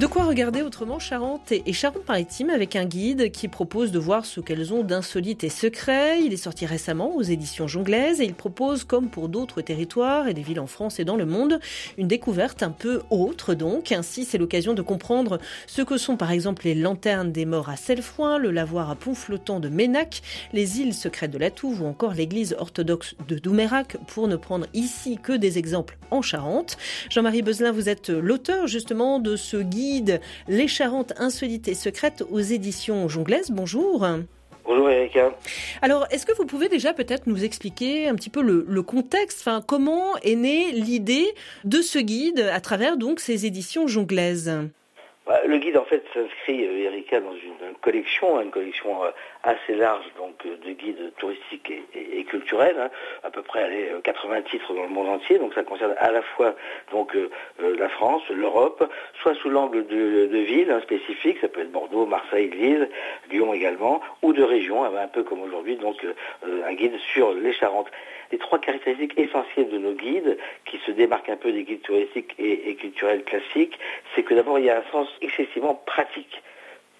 De quoi regarder autrement Charente et Charente-Maritime avec un guide qui propose de voir ce qu'elles ont d'insolite et secret. Il est sorti récemment aux éditions Jonglaises et il propose, comme pour d'autres territoires et des villes en France et dans le monde, une découverte un peu autre donc. Ainsi, c'est l'occasion de comprendre ce que sont par exemple les lanternes des morts à Selfroin, le lavoir à Pont-Flottant de Ménac, les îles secrètes de la Touve ou encore l'église orthodoxe de Doumérac, pour ne prendre ici que des exemples en Charente. Jean-Marie Bezelin, vous êtes l'auteur justement de ce guide les Charentes insolites et secrètes aux éditions Jonglaises. Bonjour. Bonjour Erika. Alors, est-ce que vous pouvez déjà peut-être nous expliquer un petit peu le, contexte, enfin, comment est née l'idée de ce guide à travers donc ces éditions jonglaises le guide en fait s'inscrit, euh, Erika, dans une, collection, une collection euh, assez large euh, de guides touristiques et, culturels, hein. à peu près allez, 80 titres dans le monde entier, donc ça concerne à la fois la France, l'Europe, soit sous l'angle de, villes hein, spécifiques, ça peut être Bordeaux, Marseille, Lille, Lyon également, ou de régions, un peu comme aujourd'hui, donc un guide sur les Charentes les trois caractéristiques essentielles de nos guides, qui se démarquent un peu des guides touristiques et, culturels classiques, c'est que d'abord il y a un sens excessivement pratique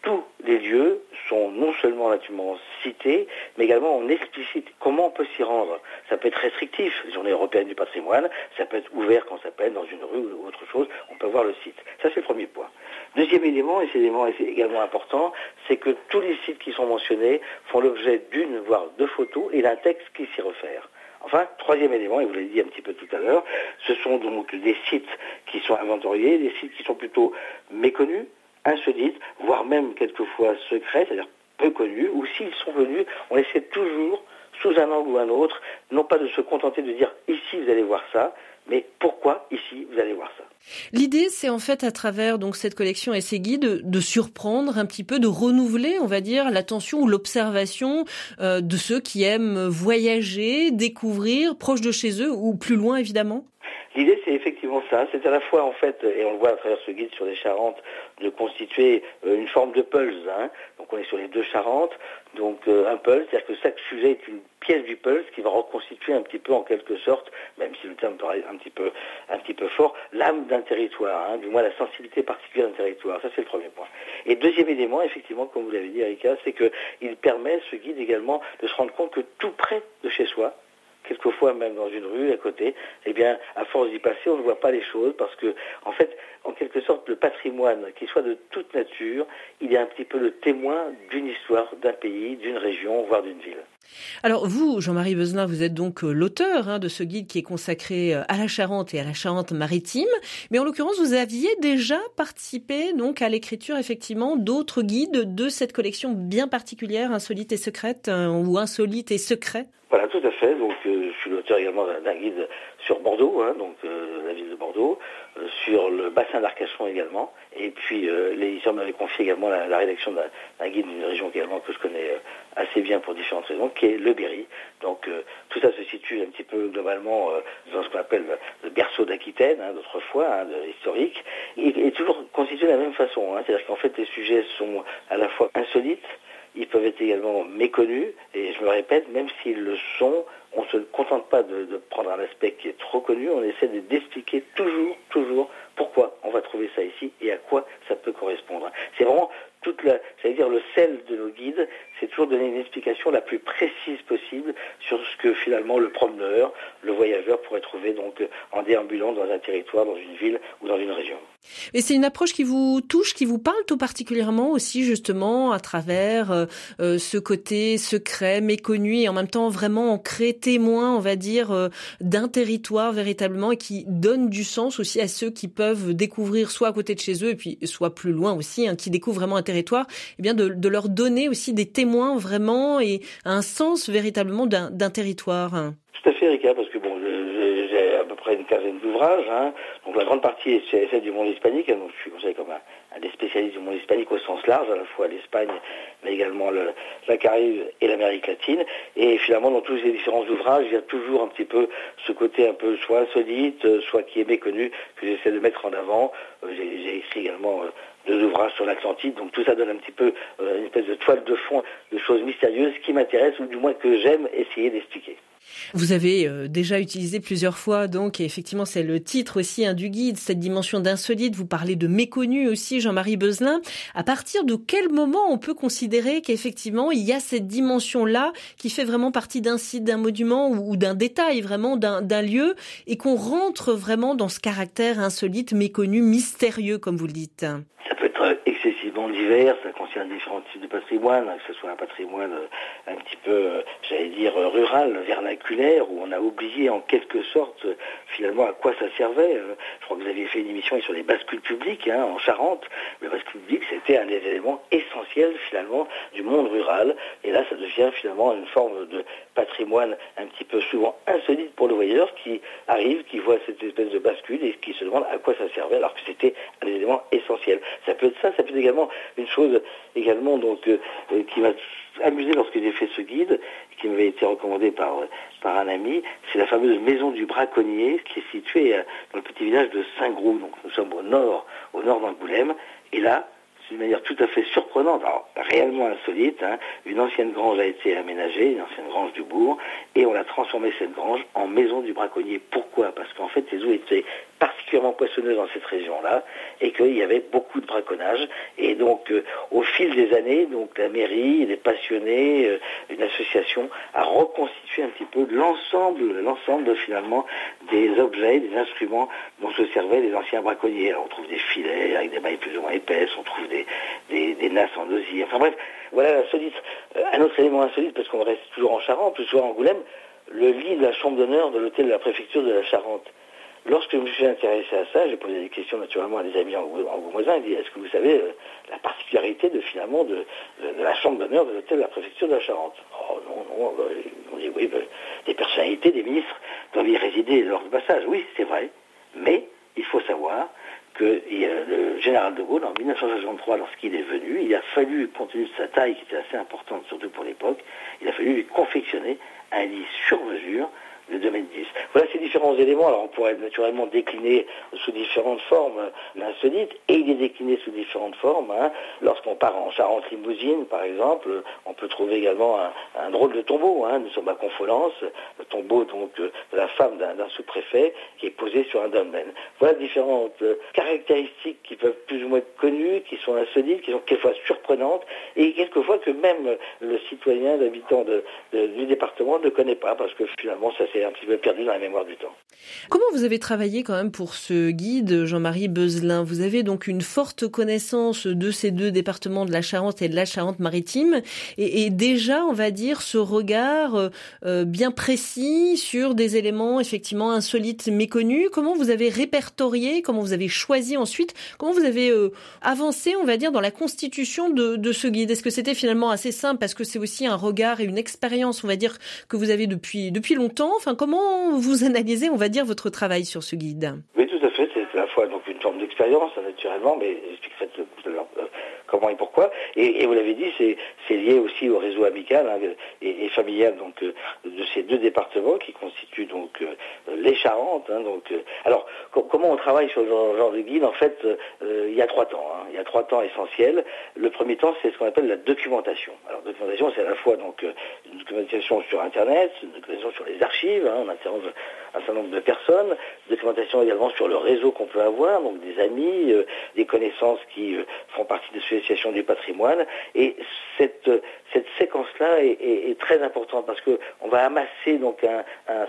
tous les lieux sont non seulement naturellement cités, mais également on explicite comment on peut s'y rendre? Ça peut être restrictif, journée européenne du patrimoine, ça peut être ouvert quand ça être dans une rue ou autre chose, on peut voir le site. Ça c'est le premier point. Deuxième élément, et c'est également important, c'est que tous les sites qui sont mentionnés font l'objet d'une, voire deux photos et d'un texte qui s'y réfère. Enfin, troisième élément, et vous l'avez dit un petit peu tout à l'heure, ce sont donc des sites qui sont inventoriés, des sites qui sont plutôt méconnus, insolites, voire même quelquefois secrets, c'est-à-dire peu connus, ou s'ils sont venus, on essaie toujours, sous un angle ou un autre, non pas de se contenter de dire ici vous allez voir ça, mais pourquoi ici vous allez voir ça L'idée, c'est en fait à travers donc cette collection et ces guides de surprendre un petit peu, de renouveler, on va dire, l'attention ou l'observation euh, de ceux qui aiment voyager, découvrir, proche de chez eux ou plus loin évidemment. L'idée, c'est effectivement ça. C'est à la fois, en fait, et on le voit à travers ce guide sur les Charentes, de constituer euh, une forme de pulse. Hein. Donc, on est sur les deux Charentes. Donc, euh, un pulse, c'est-à-dire que chaque sujet est une pièce du pulse qui va reconstituer un petit peu, en quelque sorte, même si le terme paraît un petit peu, un petit peu fort, l'âme d'un territoire, hein, du moins la sensibilité particulière d'un territoire. Ça, c'est le premier point. Et deuxième élément, effectivement, comme vous l'avez dit, Erika, c'est qu'il permet, ce guide également, de se rendre compte que tout près de chez soi, quelquefois même dans une rue à côté, eh bien, à force d'y passer, on ne voit pas les choses parce que, en fait, en quelque sorte, le patrimoine, qu'il soit de toute nature, il est un petit peu le témoin d'une histoire, d'un pays, d'une région, voire d'une ville. Alors vous, Jean-Marie Bezelin, vous êtes donc euh, l'auteur hein, de ce guide qui est consacré euh, à la Charente et à la Charente-Maritime, mais en l'occurrence, vous aviez déjà participé donc à l'écriture effectivement d'autres guides de cette collection bien particulière, insolite et secrète, euh, ou insolite et secret. Voilà, tout à fait. Donc, je suis l'auteur également d'un guide sur Bordeaux, hein, donc la ville de Bordeaux, sur le bassin d'Arcachon également. Et puis, l'éditeur m'avait confié également la, rédaction d'un guide d'une région que je connais assez bien pour différentes raisons, qui est le Berry. Donc euh, tout ça se situe un petit peu globalement euh, dans ce qu'on appelle le berceau d'Aquitaine, hein, d'autrefois, hein, historique, et, toujours constitué de la même façon. Hein. C'est-à-dire qu'en fait les sujets sont à la fois insolites, ils peuvent être également méconnus, et je me répète, même s'ils le sont, on ne se contente pas de, prendre un aspect qui est trop connu, on essaie d'expliquer toujours, toujours pourquoi on va trouver ça ici et à quoi ça peut correspondre. C'est vraiment toute la, cest dire le sel de nos guides, c'est toujours donner une explication la plus précise possible sur ce que finalement le promeneur, le voyageur pourrait trouver donc en déambulant dans un territoire, dans une ville ou dans une région. Et c'est une approche qui vous touche, qui vous parle tout particulièrement aussi justement à travers euh, euh, ce côté secret, méconnu et en même temps vraiment ancré témoin, on va dire, euh, d'un territoire véritablement et qui donne du sens aussi à ceux qui peuvent découvrir soit à côté de chez eux et puis soit plus loin aussi, hein, qui découvrent vraiment un territoire territoire, eh bien de, de, leur donner aussi des témoins vraiment et un sens véritablement d'un territoire. Tout à fait, Erika, parce que bon, j'ai à peu près une quinzaine d'ouvrages. Hein. Donc la grande partie est celle du monde hispanique. Hein. Donc je suis considéré comme un, des spécialistes spécialiste du monde hispanique au sens large, à la fois l'Espagne, mais également la Caraïbe et l'Amérique latine. Et finalement, dans tous ces différents ouvrages, il y a toujours un petit peu ce côté un peu soit insolite, soit qui est méconnu, que j'essaie de mettre en avant. J'ai écrit également deux ouvrages sur l'Atlantide, donc tout ça donne un petit peu une espèce de toile de fond de choses mystérieuses qui m'intéressent, ou du moins que j'aime essayer d'expliquer. Vous avez euh, déjà utilisé plusieurs fois, donc, et effectivement, c'est le titre aussi hein, du guide, cette dimension d'insolite. Vous parlez de méconnu aussi, Jean-Marie Beuzelin. À partir de quel moment on peut considérer qu'effectivement, il y a cette dimension-là qui fait vraiment partie d'un site, d'un monument ou, d'un détail, vraiment d'un lieu, et qu'on rentre vraiment dans ce caractère insolite, méconnu, mystérieux, comme vous le dites? Ça peut être excessivement divers, ça concerne différents types de patrimoine, hein, que ce soit un patrimoine euh, un petit peu, euh, j'allais dire, rural, vernaculaire, où on a oublié en quelque sorte finalement à quoi ça servait. Euh, je crois que vous aviez fait une émission sur les bascules publiques hein, en Charente. Le bascule public, c'était un des éléments essentiels finalement du monde rural. Et là, ça devient finalement une forme de patrimoine un petit peu souvent insolite pour le voyageur qui arrive, qui voit cette espèce de bascule et qui se demande à quoi ça servait alors que c'était un élément essentiel. Ça peut être ça, ça peut être également une chose également donc euh, qui m'a amusé lorsque j'ai fait ce guide, qui m'avait été recommandé par, par un ami, c'est la fameuse maison du braconnier qui est située euh, dans le petit village de Saint-Grou. Donc nous sommes au nord, au nord d'Angoulême. Et là, d'une manière tout à fait surprenante, alors réellement insolite. Hein. Une ancienne grange a été aménagée, une ancienne grange du bourg, et on a transformé cette grange en maison du braconnier. Pourquoi? Parce qu'en fait, les eaux étaient particulièrement dans cette région-là, et qu'il y avait beaucoup de braconnage. Et donc, euh, au fil des années, donc la mairie, les passionnés, euh, une association a reconstitué un petit peu l'ensemble, l'ensemble finalement des objets, des instruments dont se servaient les anciens braconniers. On trouve des filets avec des mailles plus ou moins épaisses, on trouve des, nasses en osier. Enfin bref, voilà. Euh, un autre élément insolite, parce qu'on reste toujours en Charente, souvent en Angoulême, le lit de la chambre d'honneur de l'hôtel de la préfecture de la Charente. Lorsque je me suis intéressé à ça, j'ai posé des questions naturellement à des amis angoumoisins. Ils dit Est-ce que vous savez euh, la particularité de finalement de, la chambre d'honneur de l'hôtel de la préfecture de la Charente? Oh non, non. Bah, on dit Oui, bah, des personnalités, des ministres doivent y résider lors du passage. Oui, c'est vrai. Mais il faut savoir que le général de Gaulle, en 1963, lorsqu'il est venu, il a fallu, compte tenu de sa taille qui était assez importante, surtout pour l'époque, il a fallu lui confectionner un lit sur mesure de 2010. Voilà ces différents éléments. Alors on pourrait naturellement décliner sous différentes formes l'insolite, et il est décliné sous différentes formes. Hein. Lorsqu'on part en Charente-Limousine, par exemple, on peut trouver également un, drôle de tombeau. Hein. Nous sommes à Confolence, le tombeau donc de la femme d'un sous-préfet qui est posé sur un dolmen. Voilà différentes euh, caractéristiques qui peuvent plus ou moins être connues, qui sont insolites, qui sont quelquefois surprenantes, et quelquefois que même le citoyen, l'habitant du département ne connaît pas, parce que finalement ça un petit peu perdu dans la mémoire du temps. Comment vous avez travaillé quand même pour ce guide, Jean-Marie Beuzelin Vous avez donc une forte connaissance de ces deux départements de la Charente et de la Charente-Maritime, et, déjà, on va dire, ce regard euh, euh, bien précis sur des éléments effectivement insolites, méconnus. Comment vous avez répertorié, comment vous avez choisi ensuite, comment vous avez euh, avancé, on va dire, dans la constitution de, de ce guide? Est-ce que c'était finalement assez simple? Parce que c'est aussi un regard et une expérience, on va dire, que vous avez depuis depuis longtemps Comment vous analysez, on va dire, votre travail sur ce guide? Oui, tout à fait. C'est à la fois donc une forme d'expérience, naturellement, mais j'expliquerai tout à l'heure comment et pourquoi. Et, vous l'avez dit, c'est lié aussi au réseau amical hein, et, familial donc euh, de ces deux départements qui constituent donc euh, les Charentes. Hein, donc, euh, alors comment on travaille sur ce genre, de guide? En fait, il y a trois temps. Hein. il y a trois temps essentiels. Le premier temps, c'est ce qu'on appelle la documentation. Alors documentation, c'est à la fois donc une documentation sur Internet, une documentation sur les archives. on interroge un certain nombre de personnes, documentation également sur le réseau qu'on peut avoir, donc des amis, des connaissances qui font partie de ce du patrimoine. Et cette, séquence-là est, très importante parce qu'on va amasser donc un,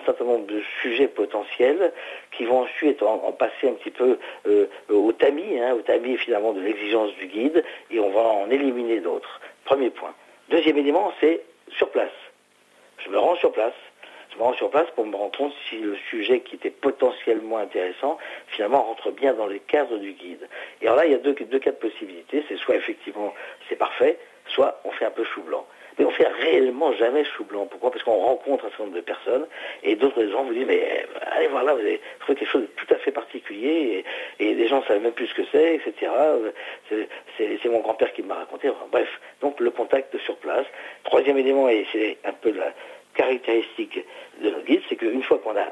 certain nombre de sujets potentiels qui vont ensuite en, passer un petit peu euh, au tamis, hein, au tamis finalement de l'exigence du guide, et on va en éliminer d'autres. Premier point. Deuxième élément, c'est sur place. Je me rends sur place me sur place pour me rendre compte si le sujet qui était potentiellement intéressant, finalement, rentre bien dans les cadres du guide. Et alors là, il y a deux, deux cas de possibilités. C'est soit effectivement, c'est parfait, soit on fait un peu chou blanc. Mais on fait réellement jamais chou blanc. Pourquoi? Parce qu'on rencontre un certain nombre de personnes et d'autres gens vous disent mais euh, allez voir là, vous avez trouvé quelque chose de tout à fait particulier et, les gens ne savent même plus ce que c'est, etc. C'est mon grand-père qui m'a raconté. bref, donc le contact sur place. Troisième élément, et c'est un peu la caractéristique de nos guides, c'est qu'une fois qu'on a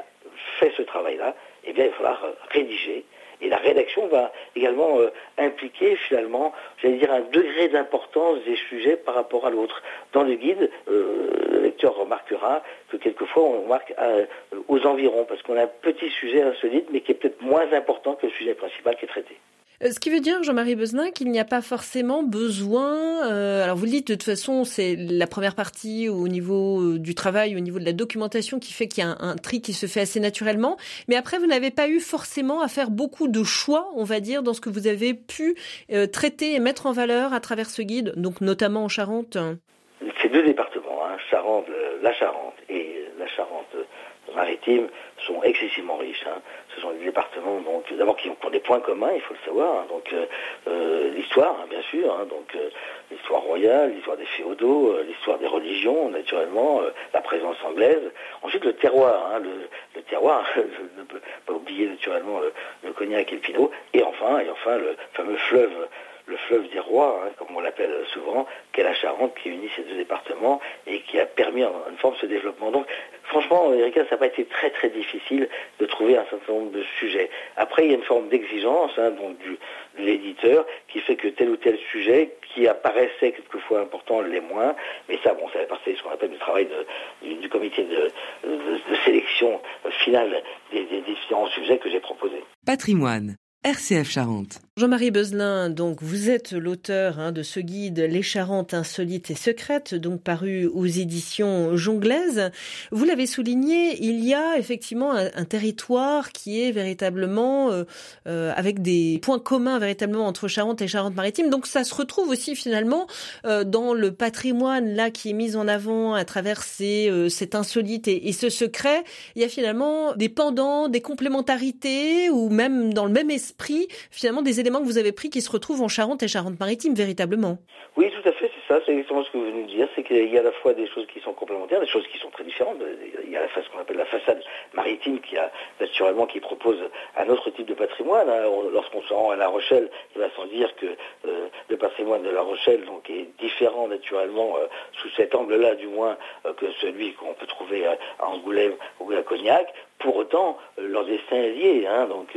fait ce travail-là, eh il va falloir rédiger et la rédaction va également euh, impliquer finalement, j'allais dire, un degré d'importance des sujets par rapport à l'autre. Dans le guide, euh, le lecteur remarquera que quelquefois on marque euh, aux environs, parce qu'on a un petit sujet insolite, mais qui est peut-être moins important que le sujet principal qui est traité. Euh, ce qui veut dire, Jean-Marie Beznin, qu'il n'y a pas forcément besoin. Euh, alors vous le dites, de toute façon, c'est la première partie au niveau euh, du travail, au niveau de la documentation, qui fait qu'il y a un, tri qui se fait assez naturellement. Mais après, vous n'avez pas eu forcément à faire beaucoup de choix, on va dire, dans ce que vous avez pu traiter et mettre en valeur à travers ce guide, donc notamment en Charente. Ces deux départements, hein, Charente, la Charente et la Charente maritime, sont excessivement riches. Hein. Ce sont des départements donc d'abord qui ont, des points communs, il faut le savoir. Hein. donc euh, euh, l'histoire, hein, bien sûr, donc euh, l'histoire royale, l'histoire des féodaux, l'histoire des religions, naturellement, la présence anglaise. Ensuite le terroir, le, terroir, je ne pas oublier naturellement le, cognac et le pinot. Et enfin, et enfin le fameux fleuve le fleuve des rois, comme on l'appelle souvent, qu'est la Charente, qui unit ces deux départements et qui a permis en, une forme ce développement. Donc Franchement, Erika, ça n'a pas été très très difficile de trouver un certain nombre de sujets. Après, il y a une forme d'exigence hein, de l'éditeur qui fait que tel ou tel sujet qui apparaissait quelquefois important l'est moins. Mais ça, bon, ça fait partie de ce qu'on appelle le travail du, comité de, sélection finale des différents sujets que j'ai proposés. Patrimoine. RCF Charente. Jean-Marie Beuzelin, donc vous êtes l'auteur hein, de ce guide Les Charentes insolites et secrètes, donc paru aux éditions Jonglaises. Vous l'avez souligné, il y a effectivement un, territoire qui est véritablement euh, euh, avec des points communs véritablement entre Charente et Charente-Maritime. Donc ça se retrouve aussi finalement euh, dans le patrimoine là qui est mis en avant à travers ces, cet insolite et, et, ce secret. Il y a finalement des pendants, des complémentarités ou même dans le même esprit finalement des éléments que vous avez pris qui se retrouvent en Charente et Charente-Maritime véritablement. Oui, tout à fait, c'est ça, c'est exactement ce que vous venez de dire, c'est qu'il y a à la fois des choses qui sont complémentaires, des choses qui sont très différentes. Il y a ce qu'on appelle la façade maritime qui a naturellement qui propose un autre type de patrimoine. Hein. Lorsqu'on se rend à La Rochelle, il va sans dire que euh, le patrimoine de La Rochelle donc est différent naturellement euh, sous cet angle-là du moins euh, que celui qu'on peut trouver à, Angoulême ou à Cognac. Pour autant, leurs destins est lié, donc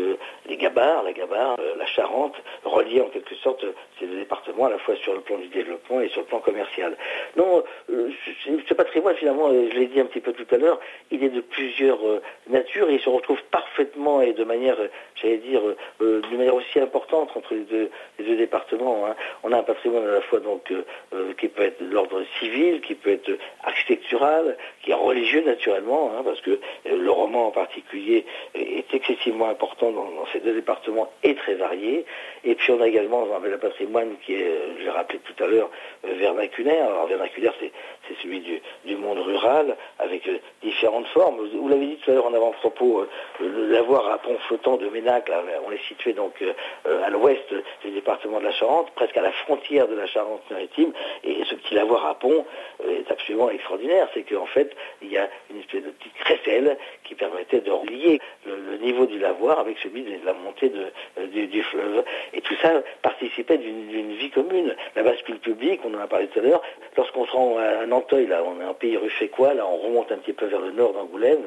les Gabarres, la Gabarre, la Charente, reliés en quelque sorte ces deux départements à la fois sur le plan du développement et sur le plan commercial. Non, ce patrimoine finalement, je l'ai dit un petit peu tout à l'heure, il est de plusieurs natures et il se retrouve parfaitement et de manière, j'allais dire, d'une manière aussi importante entre les deux, départements. Hein. On a un patrimoine à la fois donc qui peut être de l'ordre civil, qui peut être architectural, qui est religieux naturellement, hein, parce que euh, le roman particulier est excessivement important dans, ces deux départements et très varié. Et puis on a également un patrimoine qui est, euh, je l'ai rappelé tout à l'heure, euh, vernaculaire. Alors vernaculaire, c'est, celui du, monde rural, avec différentes formes. Vous l'avez dit tout à l'heure en avant-propos, l'avoir à pont flottant de Ménac, on est situé donc à l'ouest du département de la Charente, presque à la frontière de la Charente-Maritime, et ce petit lavoir à pont est absolument extraordinaire. C'est qu'en fait, il y a une espèce de petite crécelle qui permettait de relier le, niveau du lavoir avec celui de la montée euh, du, fleuve. Participait d'une vie commune. La bascule publique, on en a parlé tout à l'heure, lorsqu'on se rend à Nanteuil, là, on est en pays ruffécois, là, on remonte un petit peu vers le nord d'Angoulême,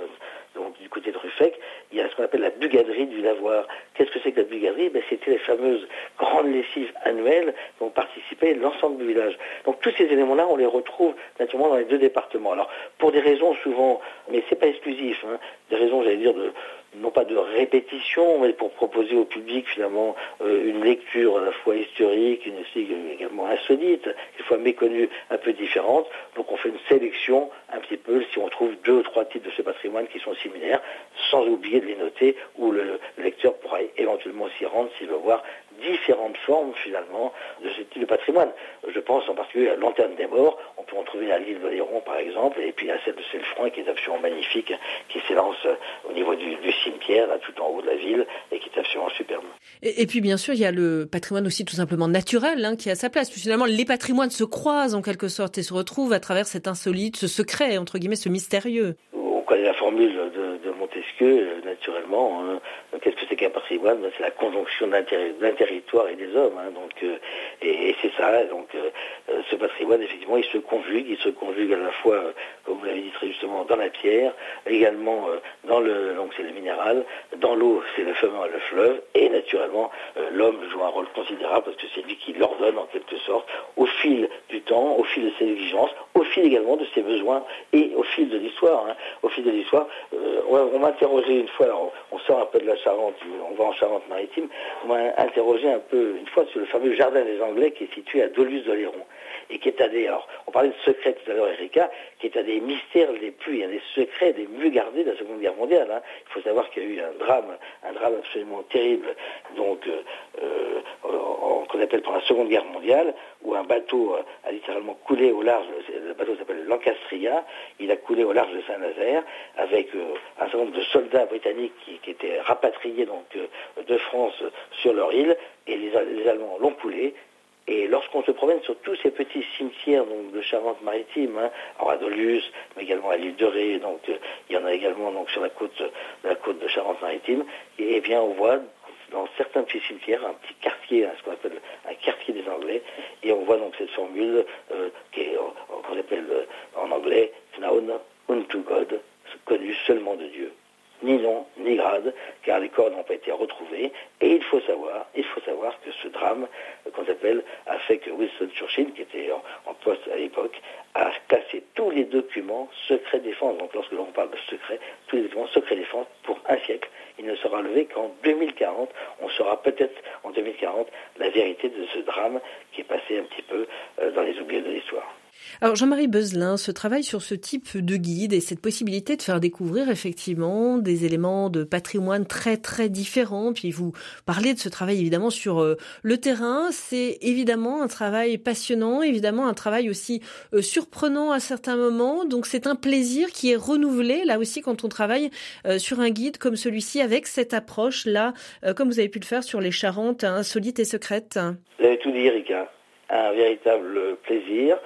donc du côté de Ruffec, il y a ce qu'on appelle la bugaderie du lavoir. Qu'est-ce que c'est que la bugaderie? Ben, C'était les fameuses grandes lessives annuelles dont participait l'ensemble du village. Donc tous ces éléments-là, on les retrouve naturellement dans les deux départements. Alors pour des raisons souvent, mais c'est pas exclusif, hein, des raisons, j'allais dire, de, non pas de répétition, mais pour proposer au public finalement euh, une lecture à la fois historique, une historique également insolite, fois méconnue, un peu différente. Donc on fait une sélection un petit peu si on trouve deux ou trois titres de ce patrimoine qui sont similaires, sans oublier de les noter, où le lecteur pourra éventuellement s'y rendre s'il veut voir différentes formes finalement de ce type de patrimoine. Je pense en particulier à Lanterne des Morts, trouver à l'île d'Oléron, par exemple, et puis à celle de Cellefranc, qui est absolument magnifique, qui s'élance au niveau du, cimetière, là, tout en haut de la ville, et qui est absolument superbe. Et, puis, bien sûr, il y a le patrimoine aussi tout simplement naturel, hein, qui a sa place. Puis, finalement, les patrimoines se croisent en quelque sorte et se retrouvent à travers cet insolite, ce secret, entre guillemets, ce mystérieux. On connaît la formule de, Montesquieu, euh, naturellement. Hein. Qu'est-ce que c'est qu'un patrimoine? Ben, C'est la conjonction d'un territoire et des hommes. Hein. donc, euh, et, c'est ça. Donc, euh, ce patrimoine, effectivement, il se conjugue. Il se conjugue à la fois, comme vous l'avez dit très justement, dans la pierre, également dans le, donc c'est le minéral, dans l'eau, c'est le fameux le fleuve, et naturellement, l'homme joue un rôle considérable parce que c'est lui qui l'ordonne en quelque sorte au fil du temps, au fil de ses exigences, au fil également de ses besoins et au fil de l'histoire. Hein. Au fil de l'histoire, on m'a interrogé une fois, alors on sort un peu de la Charente, on va en Charente-Maritime, on m'a interrogé un peu une fois sur le fameux jardin des Anglais qui est situé à Dolus-d'Oléron et qui est un des, alors on parlait de secrets tout à l'heure Erika, qui est un des mystères les plus, il des secrets des mieux gardés de la Seconde Guerre mondiale. Hein. Il faut savoir qu'il y a eu un drame, un drame absolument terrible, donc euh, euh qu'on appelle pendant la Seconde Guerre mondiale, où un bateau a littéralement coulé au large, le bateau s'appelle l'Ancastria, il a coulé au large de Saint-Nazaire avec euh, un certain nombre de soldats britanniques qui, étaient rapatriés euh, de France sur leur île, et les, Allemands l'ont coulé, et lorsqu'on se promène sur tous ces petits cimetières donc, de Charente-Maritime, hein, à Dolius, mais également à l'île de Ré, donc euh, il y en a également donc sur la côte, la côte de Charente-Maritime, et, eh bien on voit dans certains petits cimetières un petit quartier, hein, ce qu'on appelle un quartier des Anglais, et on voit donc cette formule euh, qu'on appelle en anglais known unto God, connu seulement de Dieu ni nom, ni grade, car les corps n'ont pas été retrouvés. Et il faut savoir, il faut savoir que ce drame, qu'on appelle, a fait que Winston Churchill, qui était en, poste à l'époque, a classé tous les documents secrets défense. Donc lorsque l'on parle de secret, tous les documents secrets défense pour un siècle. Il ne sera levé qu'en 2040. On saura peut-être en 2040 la vérité de ce drame qui est passé un petit peu euh, dans les oubliés de l'histoire. Alors Jean-Marie Beuzelin, ce travail sur ce type de guide et cette possibilité de faire découvrir effectivement des éléments de patrimoine très très différents, puis vous parlez de ce travail évidemment sur euh, le terrain, c'est évidemment un travail passionnant, évidemment un travail aussi euh, surprenant à certains moments, donc c'est un plaisir qui est renouvelé là aussi quand on travaille euh, sur un guide comme celui-ci avec cette approche là, comme vous avez pu le faire sur les Charentes insolites et secrètes. Vous avez tout dit Erika, un véritable plaisir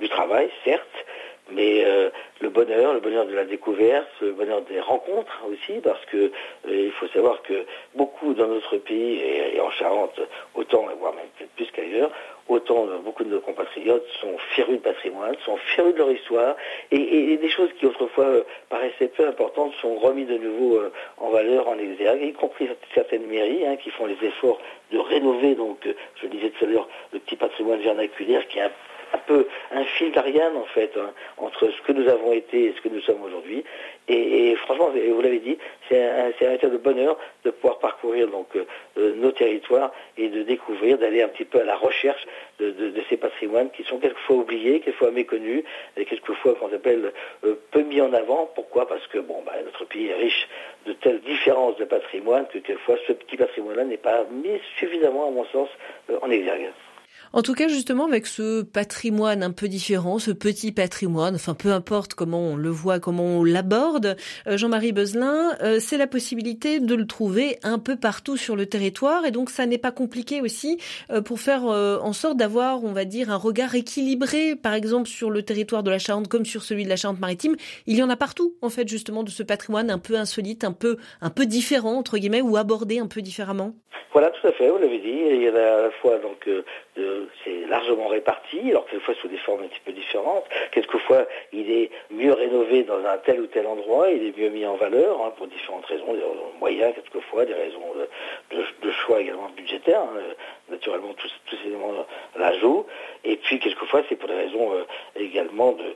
du travail, certes, mais euh, le bonheur, le bonheur de la découverte, le bonheur des rencontres aussi, parce que euh, il faut savoir que beaucoup dans notre pays et, en Charente, autant, voire même peut-être plus qu'ailleurs, autant beaucoup de nos compatriotes sont férus de patrimoine, sont férus de leur histoire, et, des choses qui autrefois euh, paraissaient peu importantes sont remises de nouveau en valeur, en exergue, y compris certaines mairies hein, qui font les efforts de rénover, donc je disais tout à l'heure, le petit patrimoine vernaculaire qui est un un peu un fil d'Ariane en fait hein, entre ce que nous avons été et ce que nous sommes aujourd'hui. Et, franchement, vous l'avez dit, c'est un, un de bonheur de pouvoir parcourir donc euh, euh, nos territoires et de découvrir, d'aller un petit peu à la recherche de, ces patrimoines qui sont quelquefois oubliés, quelquefois méconnus, et quelquefois qu'on appelle euh, peu mis en avant. Pourquoi? Parce que bon, bah, notre pays est riche de telles différences de patrimoine que quelquefois ce petit patrimoine-là n'est pas mis suffisamment, à mon sens, en exergue. En tout cas, justement, avec ce patrimoine un peu différent, ce petit patrimoine, enfin peu importe comment on le voit, comment on l'aborde, euh, Jean-Marie Beuzelin, euh, c'est la possibilité de le trouver un peu partout sur le territoire, et donc ça n'est pas compliqué aussi euh, pour faire en sorte d'avoir, on va dire, un regard équilibré, par exemple sur le territoire de la Charente comme sur celui de la Charente-Maritime. Il y en a partout, en fait, justement, de ce patrimoine un peu insolite, un peu, un peu différent entre guillemets, ou abordé un peu différemment. Voilà, tout à fait, vous l'avez dit. Il y en a à la fois donc c'est largement réparti, alors quelquefois sous des formes un petit peu différentes. Quelquefois, il est mieux rénové dans un tel ou tel endroit, il est mieux mis en valeur hein, pour différentes raisons, des raisons moyens quelquefois, des raisons de, choix également budgétaires. Hein. naturellement, tous, ces éléments la jouent. Et puis, quelquefois, c'est pour des raisons euh, également de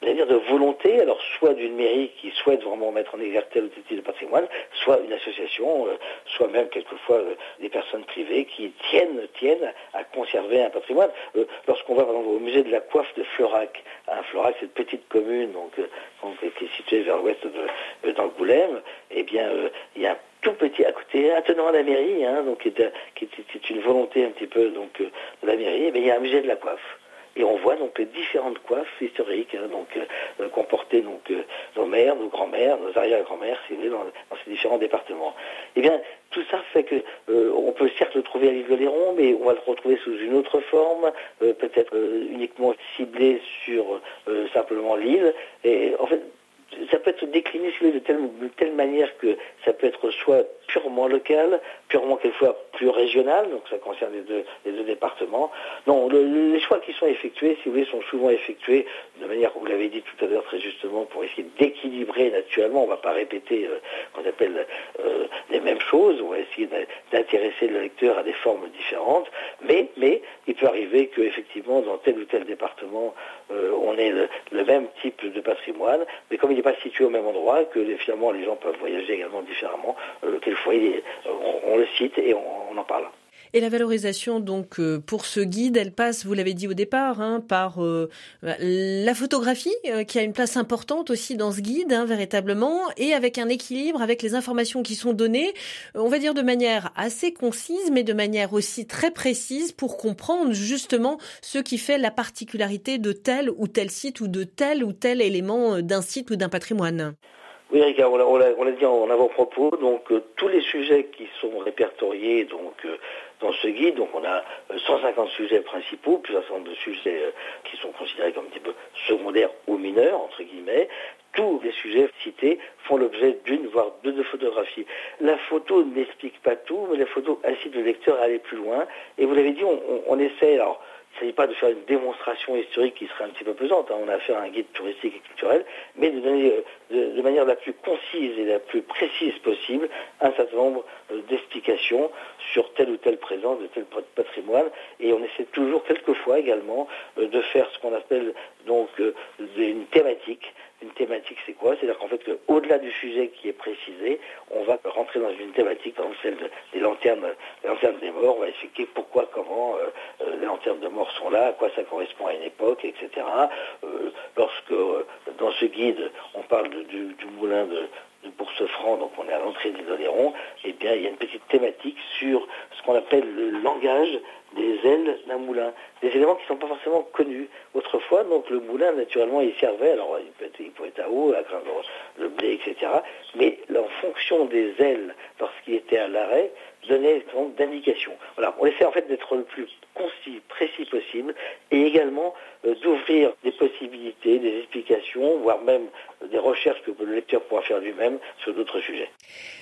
c'est-à-dire de volonté, alors soit d'une mairie qui souhaite vraiment mettre en exergue tel ou tel type de patrimoine, soit une association, euh, soit même quelquefois euh, des personnes privées qui tiennent, tiennent à conserver un patrimoine. Euh, lorsqu'on va par exemple au musée de la coiffe de Florac, hein, Florac c'est une petite commune donc, qui est située vers l'ouest d'Angoulême, eh bien il y a un tout petit à côté, attenant à la mairie, hein, donc qui est, une volonté un petit peu donc de la mairie, eh il y a un musée de la coiffe. Et on voit donc les différentes coiffes historiques, hein, donc euh, comportées donc nos mères, nos grands-mères, nos arrière-grands-mères, si vous voulez, dans, ces différents départements. Eh bien, tout ça fait que on peut certes le trouver à l'île de Léron, mais on va le retrouver sous une autre forme, peut-être uniquement ciblé sur simplement l'île. Ça peut être décliné de telle, de telle manière que ça peut être soit purement local, purement quelquefois plus régional, donc ça concerne les deux, les deux départements. Non, les choix qui sont effectués, si vous voulez, sont souvent effectués de manière, vous l'avez dit tout à l'heure très justement, pour essayer d'équilibrer naturellement, on ne va pas répéter euh, qu'on appelle euh, les mêmes choses, on va essayer d'intéresser le lecteur à des formes différentes, mais, il peut arriver qu'effectivement, dans tel ou tel département, euh, on ait le, même type de patrimoine, mais comme il n'est pas situé au même endroit, que finalement les gens peuvent voyager également différemment, euh, quelquefois on, on, le cite et on en parle. Et la valorisation, donc, euh, pour ce guide, elle passe, vous l'avez dit au départ, hein, par euh, la photographie, euh, qui a une place importante aussi dans ce guide, hein, véritablement, et avec un équilibre, avec les informations qui sont données, on va dire de manière assez concise, mais de manière aussi très précise pour comprendre justement ce qui fait la particularité de tel ou tel site ou de tel ou tel élément d'un site ou d'un patrimoine. Oui, Ricard, on l'a dit en avant-propos, donc tous les sujets qui sont répertoriés donc dans ce guide. Donc on a 150 euh, sujets principaux, plus un certain nombre de sujets euh, qui sont considérés comme un petit peu secondaires ou mineurs, entre guillemets. Tous les sujets cités font l'objet d'une, voire deux de photographies. La photo n'explique pas tout, mais la photo incite le lecteur à aller plus loin. Et vous l'avez dit, on, on essaie, alors s'agit pas de faire une démonstration historique qui serait un petit peu pesante. Hein. On a affaire à un guide touristique et culturel, mais de donner euh, de, manière la plus concise et la plus précise possible un certain nombre euh, d'explications sur telle ou telle présence de tel patrimoine. Et on essaie toujours, quelquefois également, euh, de faire ce qu'on appelle donc une thématique une thématique, c'est quoi? C'est-à-dire qu'en fait, au-delà du sujet qui est précisé, on va rentrer dans une thématique, par exemple celle des lanternes, des lanternes des morts. On va expliquer pourquoi, comment lanternes de mort sont là, à quoi ça correspond à une époque, etc. Euh, lorsque dans ce guide, on parle du, moulin de, de Bourse-Franc, donc on est à l'entrée des Oléron, eh bien, il y a une petite thématique sur ce qu'on appelle le langage des ailes d'un moulin, des éléments qui ne sont pas forcément connus autrefois. Donc le moulin, naturellement, il servait, alors il, être, pouvait être à eau, à craindre le blé, etc. Mais en fonction des ailes, lorsqu'il était à l'arrêt, donnait d'indications. Voilà, on essaie en fait d'être le plus précis possible, et également euh, d'ouvrir des possibilités, des explications, voire même euh, des recherches que le lecteur pourra faire lui-même sur d'autres sujets.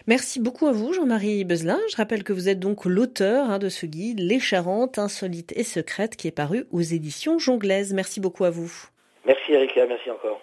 Merci beaucoup à vous, Jean-Marie Bezlin. Je rappelle que vous êtes donc l'auteur hein, de ce guide, Les Charentes insolites et secrètes, qui est paru aux éditions Jonglaises. Merci beaucoup à vous. Merci Erika, merci encore.